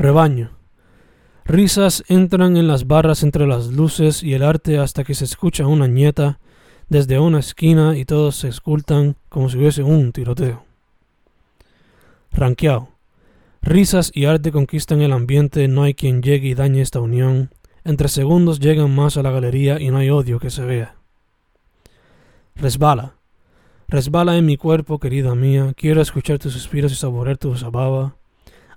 Rebaño. Risas entran en las barras entre las luces y el arte hasta que se escucha una nieta desde una esquina y todos se escultan como si hubiese un tiroteo. Ranqueado. Risas y arte conquistan el ambiente, no hay quien llegue y dañe esta unión. Entre segundos llegan más a la galería y no hay odio que se vea. Resbala. Resbala en mi cuerpo, querida mía, quiero escuchar tus suspiros y saborear tu sababa.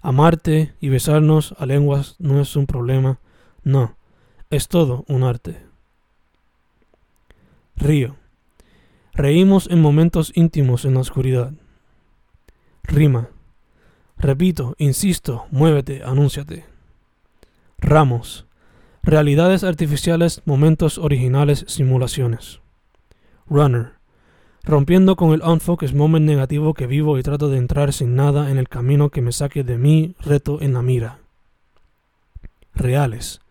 Amarte y besarnos a lenguas no es un problema, no, es todo un arte. Río. Reímos en momentos íntimos en la oscuridad. Rima. Repito, insisto, muévete, anúnciate. Ramos. Realidades artificiales, momentos originales, simulaciones. Runner rompiendo con el unfocus moment negativo que vivo y trato de entrar sin nada en el camino que me saque de mi reto en la mira. Reales.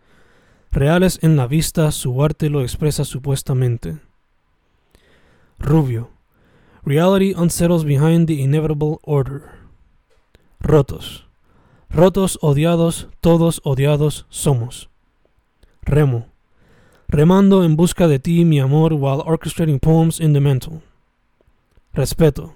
Reales en la vista, su arte lo expresa supuestamente. Rubio. Reality unsettles behind the inevitable order. Rotos. Rotos, odiados, todos odiados somos. Remo. Remando en busca de ti, mi amor, while orchestrating poems in the mental. Respeto.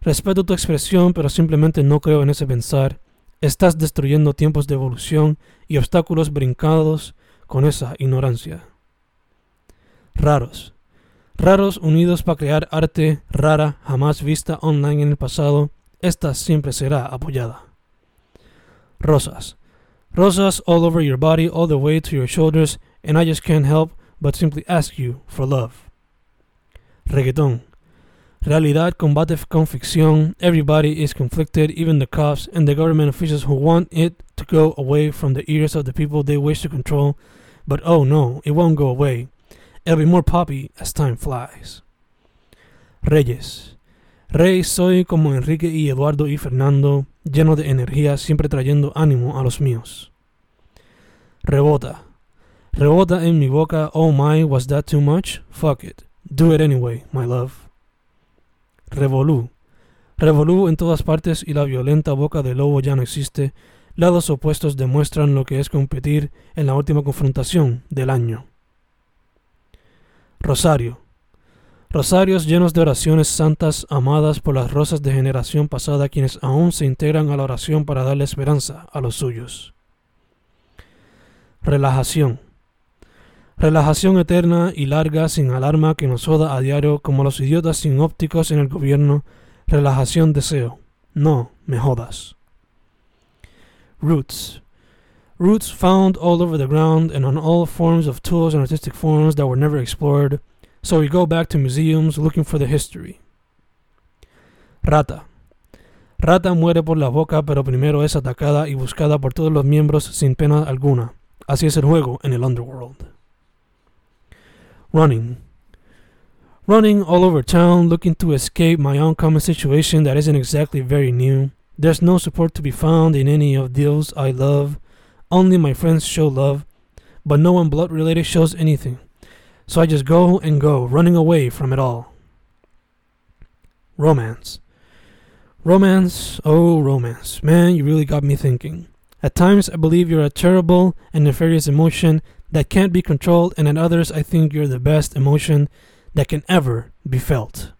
Respeto tu expresión, pero simplemente no creo en ese pensar. Estás destruyendo tiempos de evolución y obstáculos brincados con esa ignorancia. Raros. Raros unidos para crear arte rara jamás vista online en el pasado. Esta siempre será apoyada. Rosas. Rosas all over your body, all the way to your shoulders, and I just can't help but simply ask you for love. Reggaetón. Realidad combate con ficción. Everybody is conflicted, even the cops and the government officials who want it to go away from the ears of the people they wish to control. But oh no, it won't go away. It'll be more poppy as time flies. Reyes. Rey soy como Enrique y Eduardo y Fernando, lleno de energía, siempre trayendo ánimo a los míos. Rebota. Rebota en mi boca, oh my, was that too much? Fuck it. Do it anyway, my love. Revolú. Revolú en todas partes y la violenta boca del lobo ya no existe. Lados opuestos demuestran lo que es competir en la última confrontación del año. Rosario. Rosarios llenos de oraciones santas amadas por las rosas de generación pasada quienes aún se integran a la oración para darle esperanza a los suyos. Relajación. Relajación eterna y larga sin alarma que nos joda a diario como los idiotas sin ópticos en el gobierno. Relajación deseo. No me jodas. Roots. Roots found all over the ground and on all forms of tools and artistic forms that were never explored. So we go back to museums looking for the history. Rata. Rata muere por la boca, pero primero es atacada y buscada por todos los miembros sin pena alguna. Así es el juego en el underworld. Running. Running all over town, looking to escape my oncoming situation that isn't exactly very new. There's no support to be found in any of those I love. Only my friends show love, but no one blood related shows anything. So I just go and go, running away from it all. Romance. Romance, oh, romance. Man, you really got me thinking. At times, I believe you're a terrible and nefarious emotion that can't be controlled, and in others, I think you're the best emotion that can ever be felt.